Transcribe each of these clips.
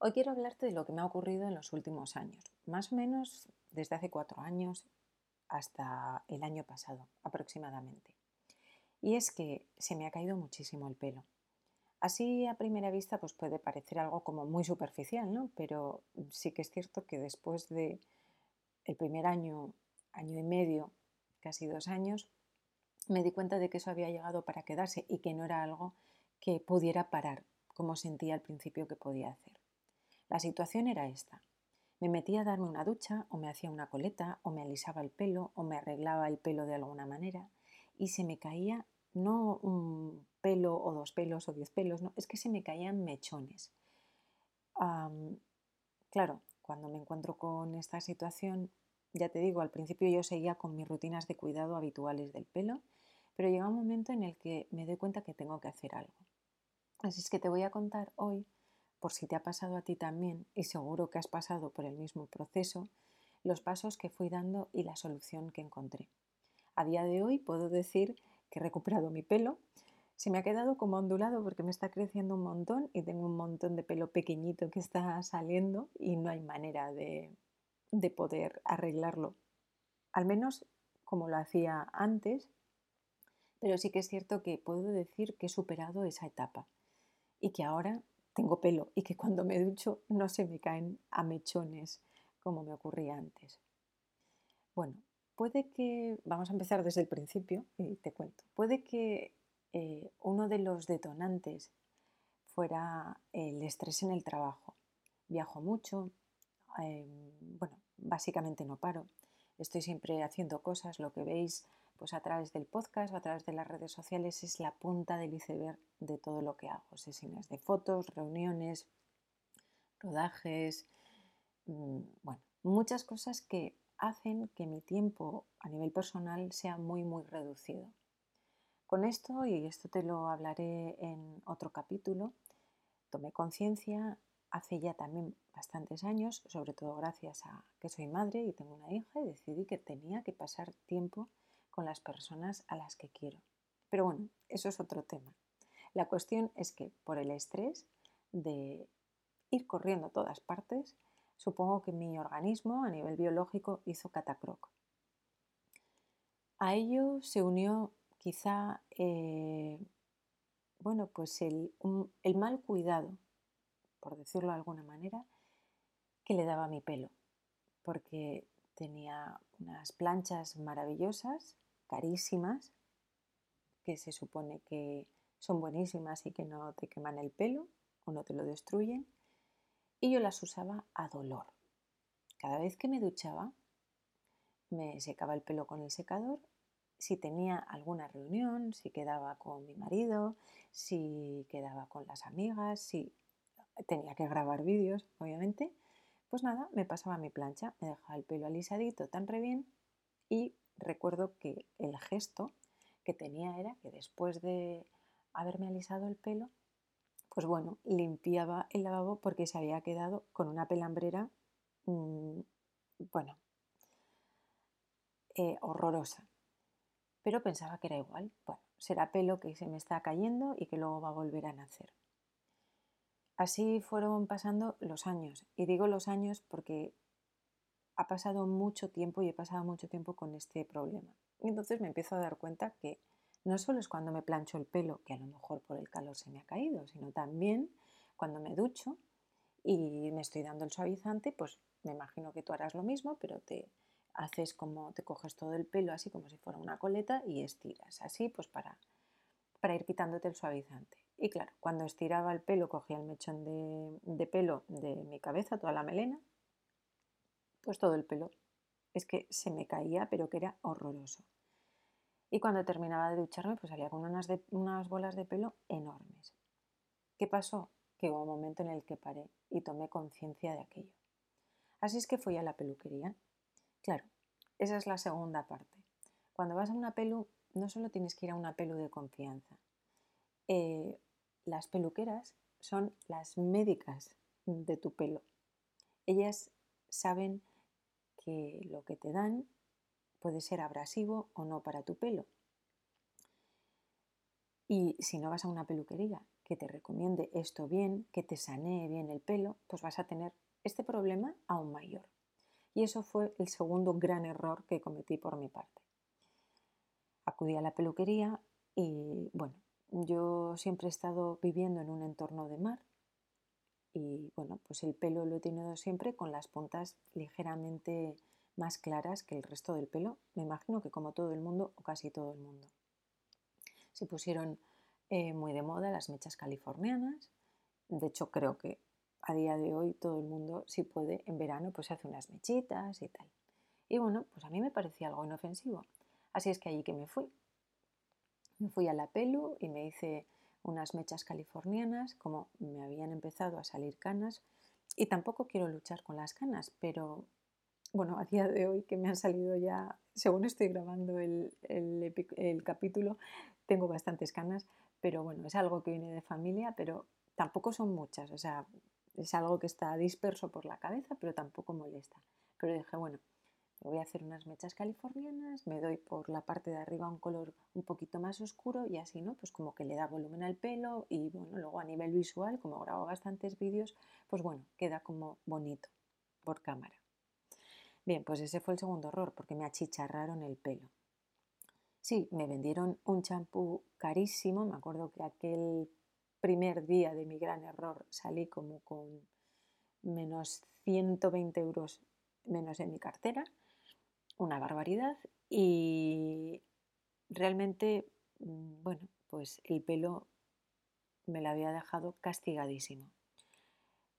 Hoy quiero hablarte de lo que me ha ocurrido en los últimos años, más o menos desde hace cuatro años hasta el año pasado aproximadamente. Y es que se me ha caído muchísimo el pelo. Así a primera vista pues puede parecer algo como muy superficial, ¿no? Pero sí que es cierto que después de el primer año, año y medio, casi dos años, me di cuenta de que eso había llegado para quedarse y que no era algo que pudiera parar, como sentía al principio que podía hacer. La situación era esta. Me metía a darme una ducha o me hacía una coleta o me alisaba el pelo o me arreglaba el pelo de alguna manera y se me caía no un pelo o dos pelos o diez pelos, no, es que se me caían mechones. claro, cuando me encuentro con esta situación, ya te digo, al principio yo seguía con mis rutinas de cuidado habituales del pelo, pero llega un momento en el que me doy cuenta que tengo que hacer algo. Así es que te voy a contar hoy por si te ha pasado a ti también, y seguro que has pasado por el mismo proceso, los pasos que fui dando y la solución que encontré. A día de hoy puedo decir que he recuperado mi pelo. Se me ha quedado como ondulado porque me está creciendo un montón y tengo un montón de pelo pequeñito que está saliendo y no hay manera de, de poder arreglarlo. Al menos como lo hacía antes, pero sí que es cierto que puedo decir que he superado esa etapa y que ahora tengo pelo y que cuando me ducho no se me caen a mechones como me ocurría antes. Bueno, puede que, vamos a empezar desde el principio y te cuento, puede que eh, uno de los detonantes fuera el estrés en el trabajo. Viajo mucho, em, bueno, básicamente no paro, estoy siempre haciendo cosas, lo que veis pues a través del podcast o a través de las redes sociales es la punta del iceberg de todo lo que hago. Sesiones de fotos, reuniones, rodajes, mm, bueno, muchas cosas que hacen que mi tiempo a nivel personal sea muy, muy reducido. Con esto, y esto te lo hablaré en otro capítulo, tomé conciencia hace ya también bastantes años, sobre todo gracias a que soy madre y tengo una hija, y decidí que tenía que pasar tiempo con las personas a las que quiero. Pero bueno, eso es otro tema. La cuestión es que por el estrés de ir corriendo a todas partes, supongo que mi organismo a nivel biológico hizo catacroc. A ello se unió quizá, eh, bueno, pues el, el mal cuidado, por decirlo de alguna manera, que le daba a mi pelo, porque tenía unas planchas maravillosas carísimas, que se supone que son buenísimas y que no te queman el pelo o no te lo destruyen. Y yo las usaba a dolor. Cada vez que me duchaba, me secaba el pelo con el secador. Si tenía alguna reunión, si quedaba con mi marido, si quedaba con las amigas, si tenía que grabar vídeos, obviamente, pues nada, me pasaba mi plancha, me dejaba el pelo alisadito tan re bien y recuerdo que el gesto que tenía era que después de haberme alisado el pelo, pues bueno, limpiaba el lavabo porque se había quedado con una pelambrera, mm, bueno, eh, horrorosa. Pero pensaba que era igual. Bueno, será pelo que se me está cayendo y que luego va a volver a nacer. Así fueron pasando los años. Y digo los años porque ha pasado mucho tiempo y he pasado mucho tiempo con este problema. Y entonces me empiezo a dar cuenta que no solo es cuando me plancho el pelo, que a lo mejor por el calor se me ha caído, sino también cuando me ducho y me estoy dando el suavizante, pues me imagino que tú harás lo mismo, pero te haces como te coges todo el pelo así como si fuera una coleta y estiras, así pues para, para ir quitándote el suavizante. Y claro, cuando estiraba el pelo, cogía el mechón de, de pelo de mi cabeza, toda la melena, pues todo el pelo. Es que se me caía, pero que era horroroso. Y cuando terminaba de ducharme, pues salía con unas, unas bolas de pelo enormes. ¿Qué pasó? Que hubo un momento en el que paré y tomé conciencia de aquello. Así es que fui a la peluquería. Claro, esa es la segunda parte. Cuando vas a una pelu, no solo tienes que ir a una pelu de confianza. Eh, las peluqueras son las médicas de tu pelo. Ellas saben que lo que te dan puede ser abrasivo o no para tu pelo. Y si no vas a una peluquería que te recomiende esto bien, que te sanee bien el pelo, pues vas a tener este problema aún mayor. Y eso fue el segundo gran error que cometí por mi parte. Acudí a la peluquería y bueno, yo siempre he estado viviendo en un entorno de mar y bueno, pues el pelo lo he tenido siempre con las puntas ligeramente más claras que el resto del pelo. Me imagino que como todo el mundo o casi todo el mundo. Se pusieron eh, muy de moda las mechas californianas. De hecho, creo que a día de hoy todo el mundo, si puede, en verano, pues hace unas mechitas y tal. Y bueno, pues a mí me parecía algo inofensivo. Así es que allí que me fui. Me fui a la pelu y me hice unas mechas californianas, como me habían empezado a salir canas. Y tampoco quiero luchar con las canas, pero bueno, a día de hoy que me han salido ya, según estoy grabando el, el capítulo, tengo bastantes canas, pero bueno, es algo que viene de familia, pero tampoco son muchas, o sea, es algo que está disperso por la cabeza, pero tampoco molesta. Pero dije, bueno, voy a hacer unas mechas californianas, me doy por la parte de arriba un color un poquito más oscuro y así, ¿no? Pues como que le da volumen al pelo y bueno, luego a nivel visual, como grabo bastantes vídeos, pues bueno, queda como bonito por cámara. Bien, pues ese fue el segundo error, porque me achicharraron el pelo. Sí, me vendieron un champú carísimo. Me acuerdo que aquel primer día de mi gran error salí como con menos 120 euros menos en mi cartera. Una barbaridad. Y realmente, mm, bueno, pues el pelo me lo había dejado castigadísimo.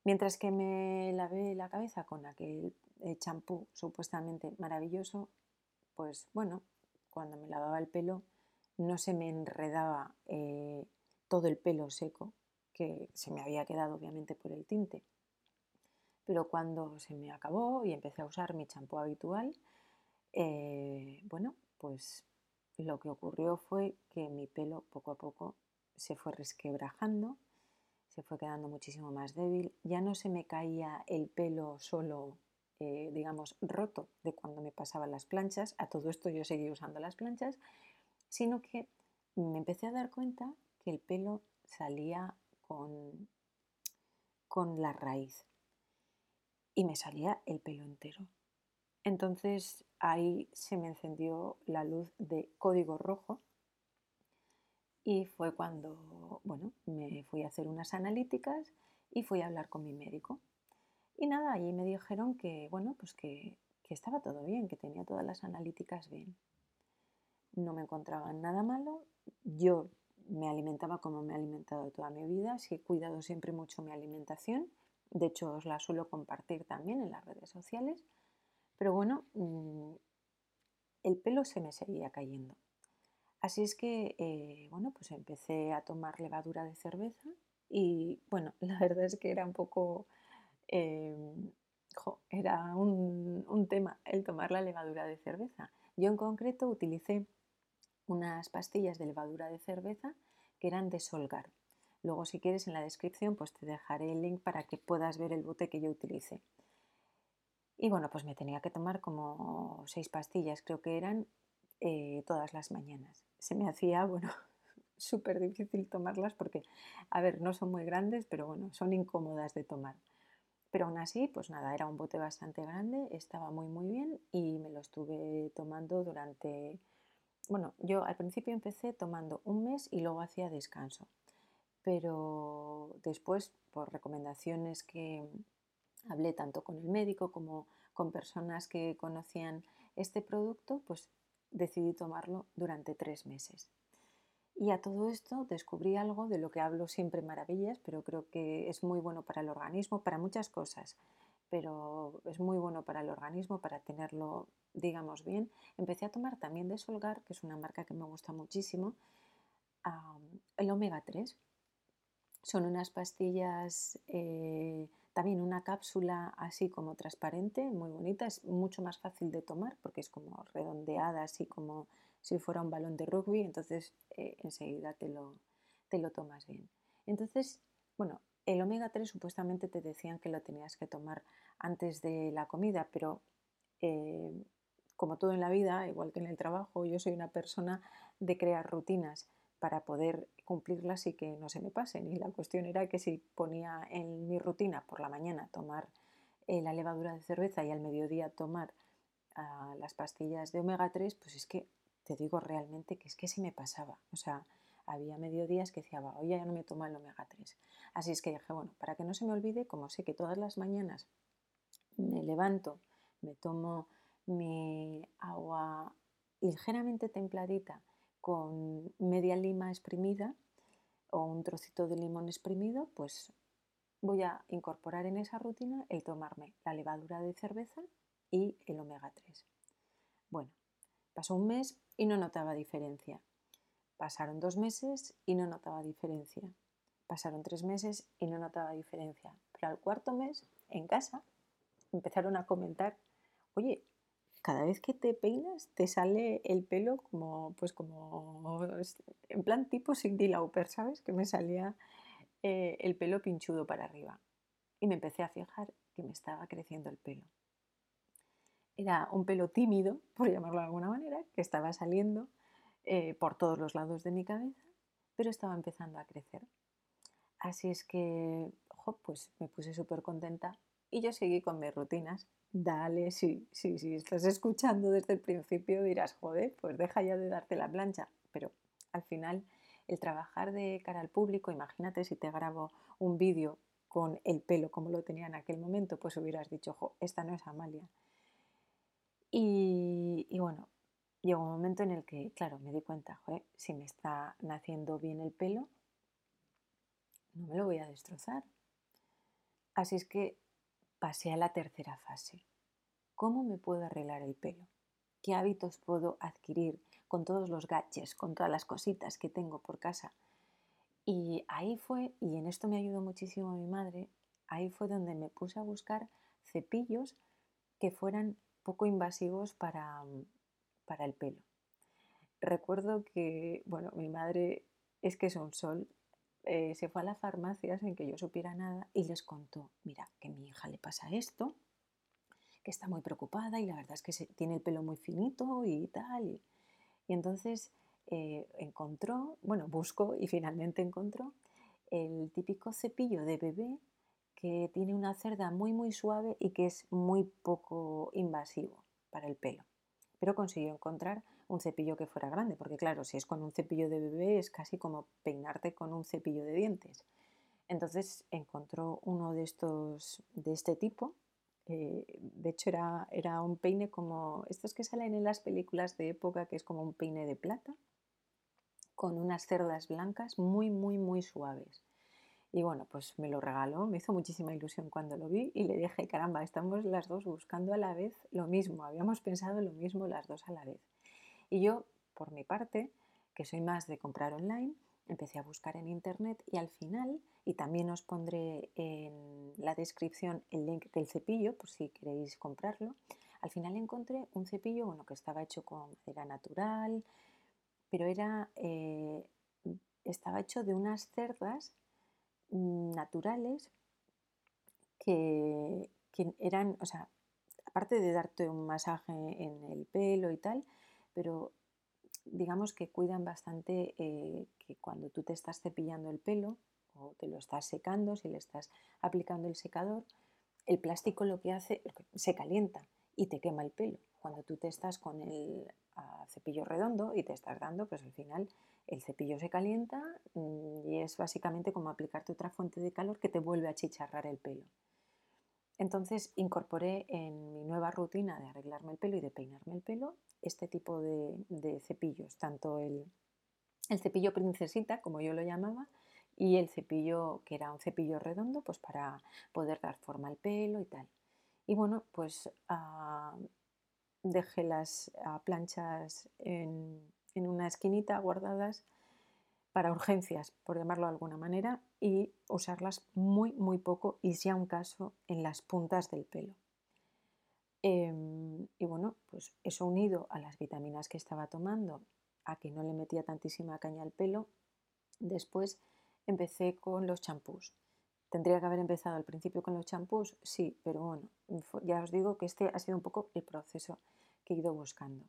Mientras que me lavé la cabeza con aquel eh, champú supuestamente maravilloso, pues bueno, cuando me lavaba el pelo no se me enredaba eh, todo el pelo seco, que se me había quedado obviamente por el tinte. Pero cuando se me acabó y empecé a usar mi champú habitual, eh, bueno, pues lo que ocurrió fue que mi pelo poco a poco se fue resquebrajando, se fue quedando muchísimo más débil, ya no se me caía el pelo solo eh, digamos, roto de cuando me pasaban las planchas, a todo esto yo seguí usando las planchas, sino que me empecé a dar cuenta que el pelo salía con, con la raíz y me salía el pelo entero. Entonces ahí se me encendió la luz de código rojo y fue cuando, bueno, me fui a hacer unas analíticas y fui a hablar con mi médico. Y nada, allí me dijeron que, bueno, pues que, estaba todo bien, que tenía todas las analíticas bien. No me encontraban nada malo. Yo me alimentaba como me he alimentado toda mi vida. Sí he cuidado siempre mucho mi alimentación. De hecho, os la suelo compartir también en las redes sociales. Pero bueno, mm, el pelo se me seguía cayendo. Así es que, eh, bueno, pues empecé a tomar levadura de cerveza y, bueno, la verdad es que era un poco Em, era un, tema el tomar la levadura de cerveza. Yo en concreto utilicé unas pastillas de levadura de cerveza que eran de Solgar. Luego si quieres en la descripción pues te dejaré el link para que puedas ver el bote que yo utilicé. Y bueno, pues me tenía que tomar como seis pastillas, creo que eran eh, todas las mañanas. Se me hacía, bueno, súper difícil tomarlas porque, a ver, no son muy grandes, pero bueno, son incómodas de tomar. Pero aún así, pues nada, era un bote bastante grande, estaba muy muy bien y me lo estuve tomando durante, bueno, yo al principio empecé tomando un mes y luego hacía descanso, pero después, por recomendaciones que hablé tanto con el médico como con personas que conocían este producto, pues decidí tomarlo durante tres meses. Y a todo esto descubrí algo de lo que hablo siempre maravillas, pero creo que es muy bueno para el organismo, para muchas cosas, pero es muy bueno para el organismo, para tenerlo, digamos, bien. Empecé a tomar también de Solgar, que es una marca que me gusta muchísimo, el omega 3. Son unas pastillas, eh, también una cápsula así como transparente, muy bonita, es mucho más fácil de tomar porque es como redondeada, así como si fuera un balón de rugby, entonces eh, enseguida te lo, te lo tomas bien. Entonces, bueno, el omega 3 supuestamente te decían que lo tenías que tomar antes de la comida, pero eh, como todo en la vida, igual que en el trabajo, yo soy una persona de crear rutinas para poder cumplirlas y que no se me pasen. Y la cuestión era que si ponía en mi rutina por la mañana tomar eh, la levadura de cerveza y al mediodía tomar ah, las pastillas de omega 3, pues es que te digo realmente que es que se me pasaba. O sea, había mediodías que decía, oye, ya no me toma el omega 3. Así es que dije, bueno, para que no se me olvide, como sé que todas las mañanas me levanto, me tomo mi agua ligeramente templadita con media lima exprimida o un trocito de limón exprimido, pues voy a incorporar en esa rutina el tomarme la levadura de cerveza y el omega 3. Bueno, pasó un mes y no notaba diferencia. Pasaron dos meses y no notaba diferencia. Pasaron tres meses y no notaba diferencia. Pero al cuarto mes, en casa, empezaron a comentar, oye, cada vez que te peinas te sale el pelo como, pues como, en plan tipo Cindy Lauper, ¿sabes? Que me salía eh, el pelo pinchudo para arriba. Y me empecé a fijar que me estaba creciendo el pelo. Era un pelo tímido, por llamarlo de alguna manera, que estaba saliendo eh, por todos los lados de mi cabeza, pero estaba empezando a crecer. Así es que, pues me puse súper contenta y yo seguí con mis rutinas. Dale, sí, sí, sí, estás escuchando desde el principio dirás, joder, pues deja ya de darte la plancha. Pero al final, el trabajar de cara al público, imagínate si te grabo un vídeo con el pelo como lo tenía en aquel momento, pues hubieras dicho, jo, esta no es Amalia. Y, y bueno, llegó un momento en el que, claro, me di cuenta, si me está naciendo bien el pelo, no me lo voy a destrozar. Así es que pasé a la tercera fase. ¿Cómo me puedo arreglar el pelo? ¿Qué hábitos puedo adquirir con todos los gaches, con todas las cositas que tengo por casa? Y ahí fue, y en esto me ayudó muchísimo mi madre, ahí fue donde me puse a buscar cepillos que fueran poco invasivos para, para el pelo. Recuerdo que, bueno, mi madre es que es un sol, eh, se fue a la farmacia sin que yo supiera nada y les contó, mira, que a mi hija le pasa esto, que está muy preocupada y la verdad es que tiene el pelo muy finito y tal. Y, entonces eh, encontró, bueno, buscó y finalmente encontró el típico cepillo de bebé que tiene una cerda muy muy suave y que es muy poco invasivo para el pelo pero consiguió encontrar un cepillo que fuera grande, porque claro, si es con un cepillo de bebé es casi como peinarte con un cepillo de dientes. Entonces encontró uno de estos, de este tipo. Eh, de hecho era, era un peine como estos que salen en las películas de época, que es como un peine de plata, con unas cerdas blancas muy, muy, muy suaves. Y bueno, pues me lo regaló, me hizo muchísima ilusión cuando lo vi y le dije, caramba, estamos las dos buscando a la vez lo mismo, habíamos pensado lo mismo las dos a la vez. Y yo, por mi parte, que soy más de comprar online, empecé a buscar en internet y al final, y también os pondré en la descripción el link del cepillo por si queréis comprarlo, al final encontré un cepillo bueno, que estaba hecho con madera natural, pero era, eh, estaba hecho de unas cerdas naturales que, eran, o sea, aparte de darte un masaje en el pelo y tal, pero digamos que cuidan bastante eh, que cuando tú te estás cepillando el pelo o te lo estás secando, si le estás aplicando el secador, el plástico lo que hace, se calienta y te quema el pelo. Cuando tú te estás con el ah, cepillo redondo y te estás dando, pues al final el cepillo se calienta mm, y es básicamente como aplicarte otra fuente de calor que te vuelve a chicharrar el pelo. Entonces incorporé en mi nueva rutina de arreglarme el pelo y de peinarme el pelo este tipo de, cepillos, tanto el, cepillo princesita, como yo lo llamaba, y el cepillo que era un cepillo redondo, pues para poder dar forma al pelo y tal. Y bueno, pues ah, dejé las ah, planchas en, en una esquinita guardadas para urgencias, por llamarlo de alguna manera, y usarlas muy, muy poco y si a un caso en las puntas del pelo. Em, y bueno, pues eso unido a las vitaminas que estaba tomando, a que no le metía tantísima caña al pelo, después empecé con los champús. ¿Tendría que haber empezado al principio con los champús? Sí, pero bueno, ya os digo que este ha sido un poco el proceso que he ido buscando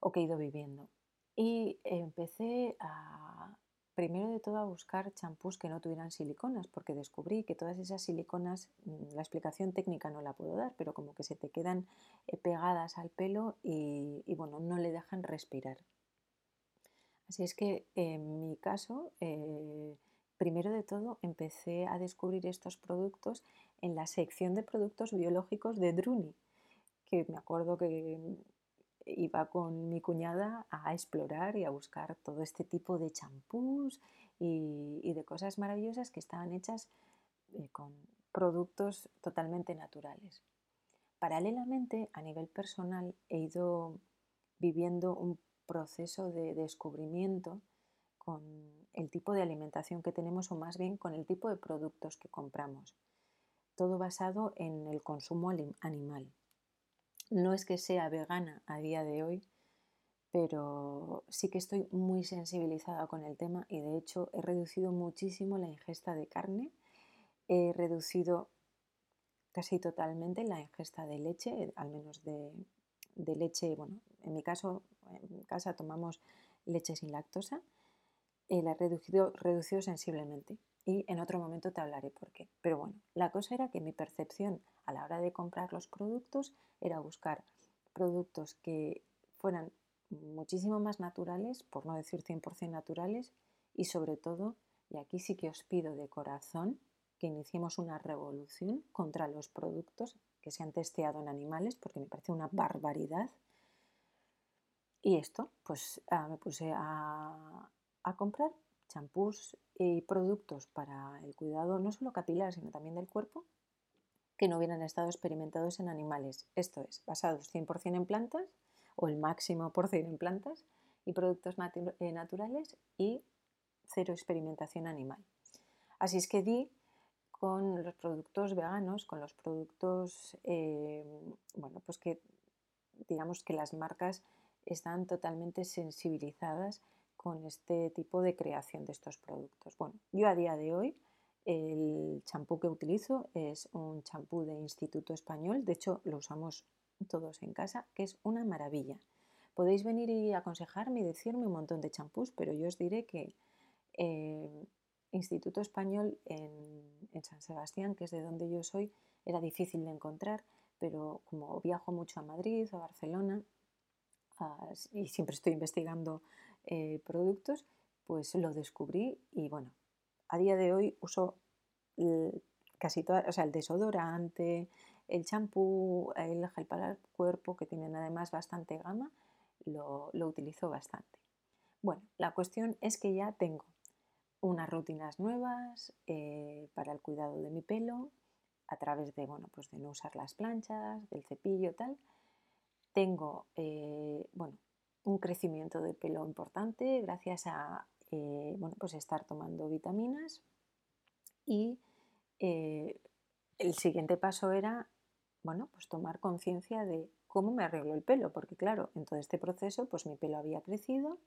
o que he ido viviendo. Y empecé a, primero de todo a buscar champús que no tuvieran siliconas, porque descubrí que todas esas siliconas, mm, la explicación técnica no la puedo dar, pero como que se te quedan eh, pegadas al pelo y, bueno, no le dejan respirar. Así es que en mi caso, eh, primero de todo empecé a descubrir estos productos en la sección de productos biológicos de Druni, que me acuerdo que iba con mi cuñada a explorar y a buscar todo este tipo de champús y, de cosas maravillosas que estaban hechas eh, con productos totalmente naturales. Paralelamente, a nivel personal, he ido viviendo un proceso de descubrimiento con el tipo de alimentación que tenemos o más bien con el tipo de productos que compramos. Todo basado en el consumo animal. No es que sea vegana a día de hoy, pero sí que estoy muy sensibilizada con el tema y de hecho he reducido muchísimo la ingesta de carne, he reducido casi totalmente la ingesta de leche, al menos de, leche, bueno, en mi caso, en casa tomamos leche sin lactosa, eh, la he reducido, reducido sensiblemente y en otro momento te hablaré por qué. Pero bueno, la cosa era que mi percepción a la hora de comprar los productos era buscar productos que fueran muchísimo más naturales, por no decir 100% naturales, y sobre todo, y aquí sí que os pido de corazón, que iniciemos una revolución contra los productos que se han testeado en animales, porque me parece una barbaridad. Y esto, pues ah, me puse a, a comprar champús y productos para el cuidado no solo capilar, sino también del cuerpo, que no hubieran estado experimentados en animales. Esto es, basados 100% en plantas o el máximo por cien en plantas y productos eh, naturales y cero experimentación animal. Así es que di con los productos veganos, con los productos, eh, bueno, pues que digamos que las marcas están totalmente sensibilizadas con este tipo de creación de estos productos. Bueno, yo a día de hoy el champú que utilizo es un champú de Instituto Español, de hecho lo usamos todos en casa, que es una maravilla. Podéis venir y aconsejarme y decirme un montón de champús, pero yo os diré que eh, Instituto Español en, San Sebastián, que es de donde yo soy, era difícil de encontrar, pero como viajo mucho a Madrid a Barcelona y siempre estoy investigando eh, productos, pues lo descubrí y bueno, a día de hoy uso casi todo, o sea, el desodorante, el champú, el gel para el cuerpo, que tienen además bastante gama, lo, utilizo bastante. Bueno, la cuestión es que ya tengo unas rutinas nuevas eh, para el cuidado de mi pelo a través de, bueno, pues de no usar las planchas, del cepillo, tal. Tengo, eh, bueno, un crecimiento de pelo importante gracias a eh, bueno, pues estar tomando vitaminas y eh, el siguiente paso era bueno, pues tomar conciencia de cómo me arreglo el pelo, porque claro, en todo este proceso pues mi pelo había crecido,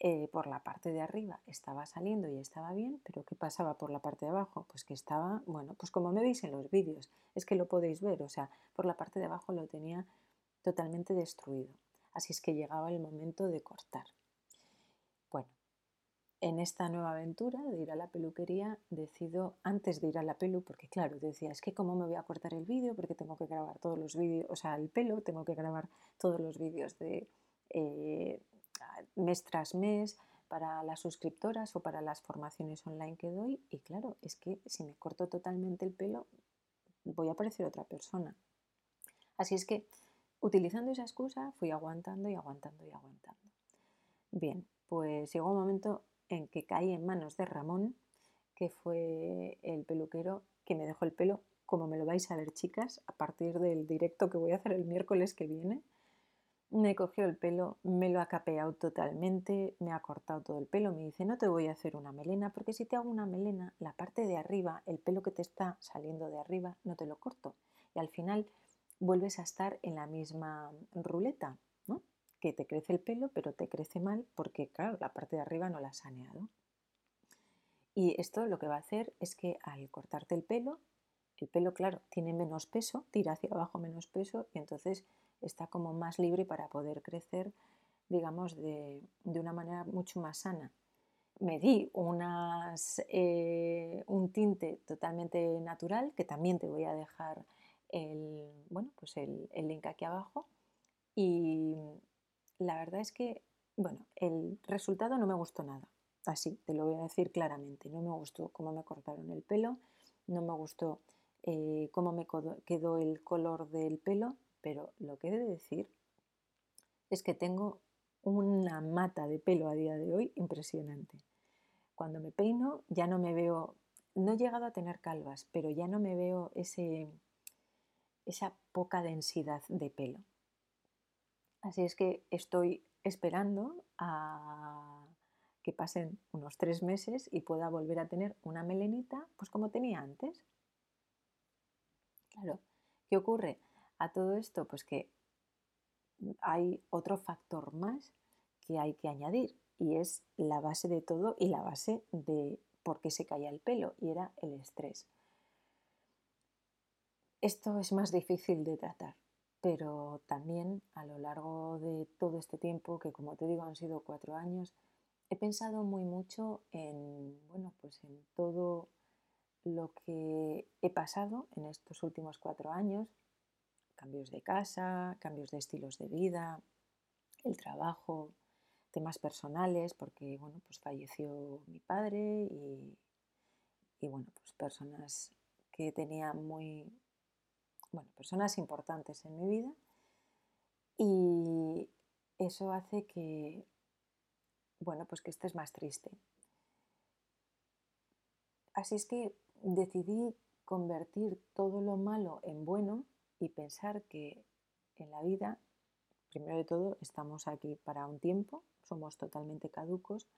eh, por la parte de arriba estaba saliendo y estaba bien, pero ¿qué pasaba por la parte de abajo? Pues que estaba, bueno, pues como me veis en los vídeos, es que lo podéis ver, o sea, por la parte de abajo lo tenía totalmente destruido. Así es que llegaba el momento de cortar en esta nueva aventura de ir a la peluquería decido, antes de ir a la pelu, porque claro, decía, es que cómo me voy a cortar el vídeo, porque tengo que grabar todos los vídeos, o sea, el pelo, tengo que grabar todos los vídeos de eh, mes tras mes para las suscriptoras o para las formaciones online que doy. Y claro, es que si me corto totalmente el pelo, voy a parecer otra persona. Así es que, utilizando esa excusa, fui aguantando y aguantando y aguantando. Bien, pues llegó un momento en que caí en manos de Ramón, que fue el peluquero que me dejó el pelo, como me lo vais a ver chicas, a partir del directo que voy a hacer el miércoles que viene. Me cogió el pelo, me lo ha capeado totalmente, me ha cortado todo el pelo, me dice, no te voy a hacer una melena, porque si te hago una melena, la parte de arriba, el pelo que te está saliendo de arriba, no te lo corto. Y al final vuelves a estar en la misma ruleta, que te crece el pelo, pero te crece mal porque, claro, la parte de arriba no la has saneado. Y esto lo que va a hacer es que al cortarte el pelo, el pelo, claro, tiene menos peso, tira hacia abajo menos peso y entonces está como más libre para poder crecer, digamos, de, una manera mucho más sana. me di unas, eh, un tinte totalmente natural, que también te voy a dejar el, bueno, pues el, el link aquí abajo. Y la verdad es que, bueno, el resultado no me gustó nada. Así, te lo voy a decir claramente. No me gustó cómo me cortaron el pelo, no me gustó eh, cómo me quedó el color del pelo, pero lo que he de decir es que tengo una mata de pelo a día de hoy impresionante. Cuando me peino ya no me veo, no he llegado a tener calvas, pero ya no me veo ese, esa poca densidad de pelo. Así es que estoy esperando a que pasen unos tres meses y pueda volver a tener una melenita, pues como tenía antes. Claro, ¿qué ocurre? A todo esto, pues que hay otro factor más que hay que añadir y es la base de todo y la base de por qué se caía el pelo y era el estrés. Esto es más difícil de tratar, pero también a lo largo de todo este tiempo, que como te digo han sido cuatro años, he pensado muy mucho en, bueno, pues en todo lo que he pasado en estos últimos cuatro años, cambios de casa, cambios de estilos de vida, el trabajo, temas personales, porque bueno, pues falleció mi padre y, y bueno, pues personas que tenía muy, bueno, personas importantes en mi vida y eso hace que, bueno, pues que estés más triste. Así es que decidí convertir todo lo malo en bueno y pensar que en la vida, primero de todo, estamos aquí para un tiempo, somos totalmente caducos,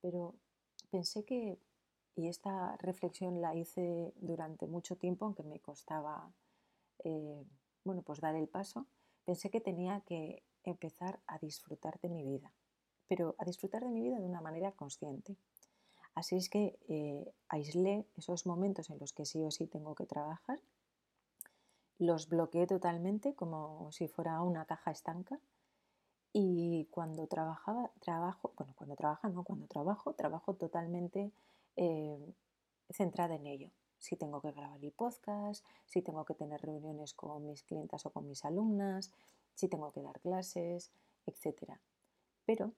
pero pensé que, y esta reflexión la hice durante mucho tiempo, aunque me costaba, eh, bueno, pues dar el paso, pensé que tenía que empezar a disfrutar de mi vida, pero a disfrutar de mi vida de una manera consciente. Así es que eh, aislé esos momentos en los que sí o sí tengo que trabajar, los bloqueé totalmente como si fuera una caja estanca y cuando trabajaba, trabajo, bueno, cuando trabaja, no, cuando trabajo, trabajo totalmente eh, centrada en ello. Si tengo que grabar el podcast, si tengo que tener reuniones con mis clientas o con mis alumnas, si tengo que dar clases, etc. Pero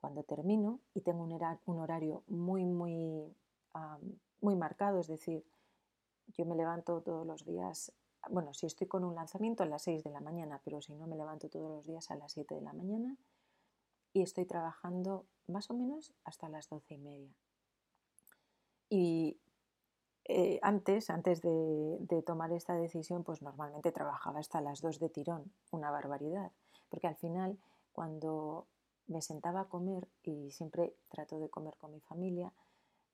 cuando termino y tengo un horario muy, muy, muy marcado, es decir, yo me levanto todos los días, bueno, si estoy con un lanzamiento a las 6 de la mañana, pero si no me levanto todos los días a las 7 de la mañana y estoy trabajando más o menos hasta las 12 y media. Y eh, antes, antes de, tomar esta decisión, pues normalmente trabajaba hasta las 2 de tirón, una barbaridad, porque al final cuando me sentaba a comer y siempre trato de comer con mi familia,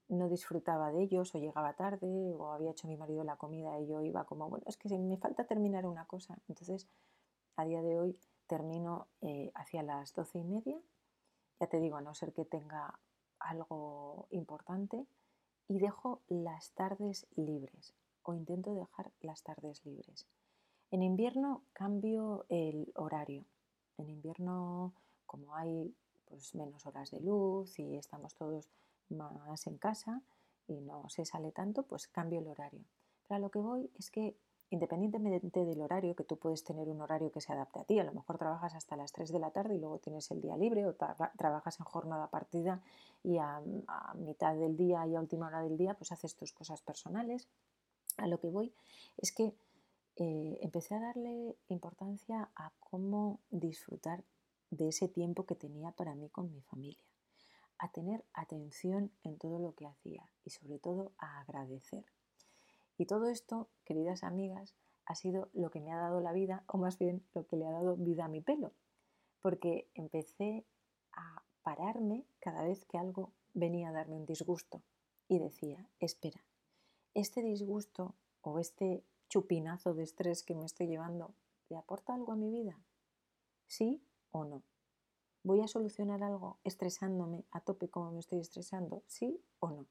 no disfrutaba de ellos o llegaba tarde o había hecho mi marido la comida y yo iba como, bueno, es que me falta terminar una cosa. Entonces, a día de hoy termino eh, hacia las doce y media, ya te digo, a no ser que tenga algo importante, y dejo las tardes libres o intento dejar las tardes libres. En invierno cambio el horario. En invierno como hay pues, menos horas de luz y estamos todos más en casa y no se sale tanto, pues cambio el horario. Pero a lo que voy es que independientemente del horario, que tú puedes tener un horario que se adapte a ti, a lo mejor trabajas hasta las 3 de la tarde y luego tienes el día libre o trabajas en jornada partida y a, mitad del día y a última hora del día pues haces tus cosas personales. A lo que voy es que eh, empecé a darle importancia a cómo disfrutar de ese tiempo que tenía para mí con mi familia, a tener atención en todo lo que hacía y sobre todo a agradecer. Y todo esto, queridas amigas, ha sido lo que me ha dado la vida, o más bien lo que le ha dado vida a mi pelo, porque empecé a pararme cada vez que algo venía a darme un disgusto y decía, espera, este disgusto o este chupinazo de estrés que me estoy llevando, ¿le aporta algo a mi vida? ¿Sí o no? ¿Voy a solucionar algo estresándome a tope como me estoy estresando? ¿Sí o no?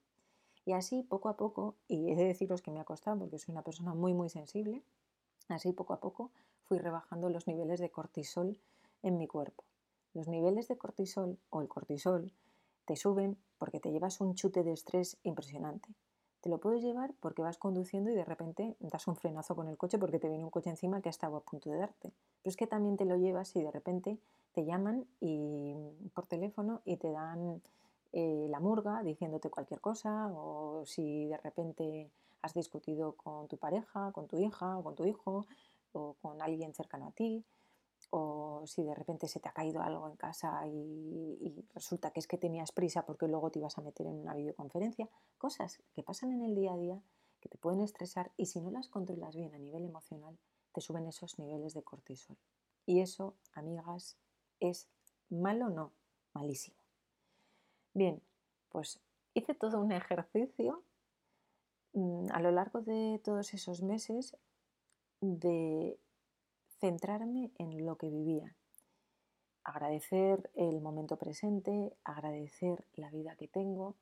Y así poco a poco, y he de deciros que me ha costado porque soy una persona muy muy sensible, así poco a poco fui rebajando los niveles de cortisol en mi cuerpo. Los niveles de cortisol o el cortisol te suben porque te llevas un chute de estrés impresionante. Te lo puedes llevar porque vas conduciendo y de repente das un frenazo con el coche porque te viene un coche encima que ha estado a punto de darte. Pero es que también te lo llevas y de repente te llaman y, por teléfono y te dan eh, la murga diciéndote cualquier cosa o si de repente has discutido con tu pareja, con tu hija o con tu hijo o con alguien cercano a ti o si de repente se te ha caído algo en casa y, resulta que es que tenías prisa porque luego te ibas a meter en una videoconferencia, cosas que pasan en el día a día que te pueden estresar y si no las controlas bien a nivel emocional, te suben esos niveles de cortisol. Y eso, amigas, es malo, no, malísimo. Bien, pues hice todo un ejercicio mm, a lo largo de todos esos meses de centrarme en lo que vivía, agradecer el momento presente, agradecer la vida que tengo,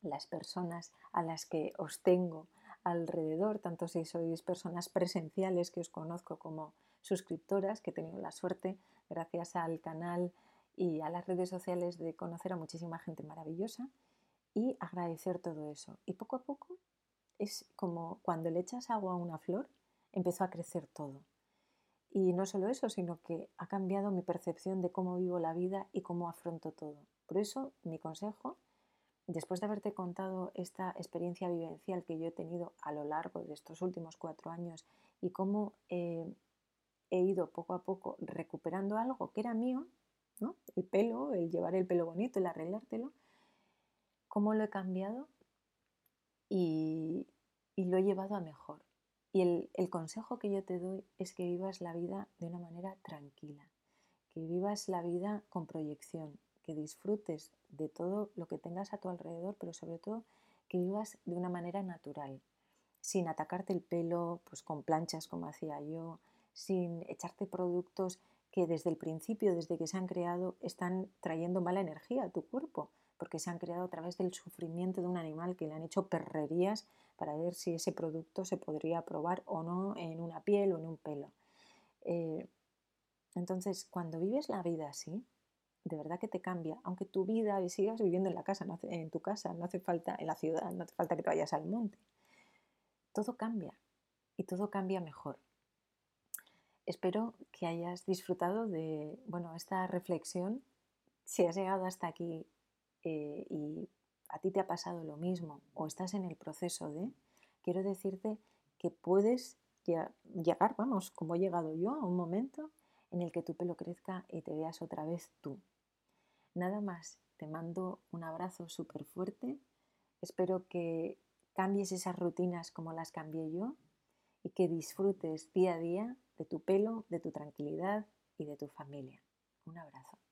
las personas a las que os tengo alrededor, tanto si sois personas presenciales que os conozco como suscriptoras, que he tenido la suerte, gracias al canal y a las redes sociales, de conocer a muchísima gente maravillosa y agradecer todo eso. Y poco a poco es como cuando le echas agua a una flor, empezó a crecer todo. Y no solo eso, sino que ha cambiado mi percepción de cómo vivo la vida y cómo afronto todo. Por eso mi consejo, después de haberte contado esta experiencia vivencial que yo he tenido a lo largo de estos últimos cuatro años y cómo eh, he ido poco a poco recuperando algo que era mío, el pelo, el llevar el pelo bonito, el arreglártelo, cómo lo he cambiado y lo he llevado a mejor. Y el, consejo que yo te doy es que vivas la vida de una manera tranquila, que vivas la vida con proyección, que disfrutes de todo lo que tengas a tu alrededor, pero sobre todo que vivas de una manera natural, sin atacarte el pelo, pues con planchas como hacía yo, sin echarte productos que desde el principio, desde que se han creado, están trayendo mala energía a tu cuerpo, porque se han creado a través del sufrimiento de un animal que le han hecho perrerías para ver si ese producto se podría probar o no en una piel o en un pelo. Eh, entonces, cuando vives la vida así, de verdad que te cambia, aunque tu vida sigas viviendo en la casa, en tu casa, no hace falta en la ciudad, no hace falta que te vayas al monte. Todo cambia y todo cambia mejor. Espero que hayas disfrutado de bueno, esta reflexión. Si has llegado hasta aquí eh, y a ti te ha pasado lo mismo o estás en el proceso de, quiero decirte que puedes llegar, vamos, como he llegado yo, a un momento en el que tu pelo crezca y te veas otra vez tú. Nada más, te mando un abrazo súper fuerte, espero que cambies esas rutinas como las cambié yo y que disfrutes día a día de tu pelo, de tu tranquilidad y de tu familia. Un abrazo.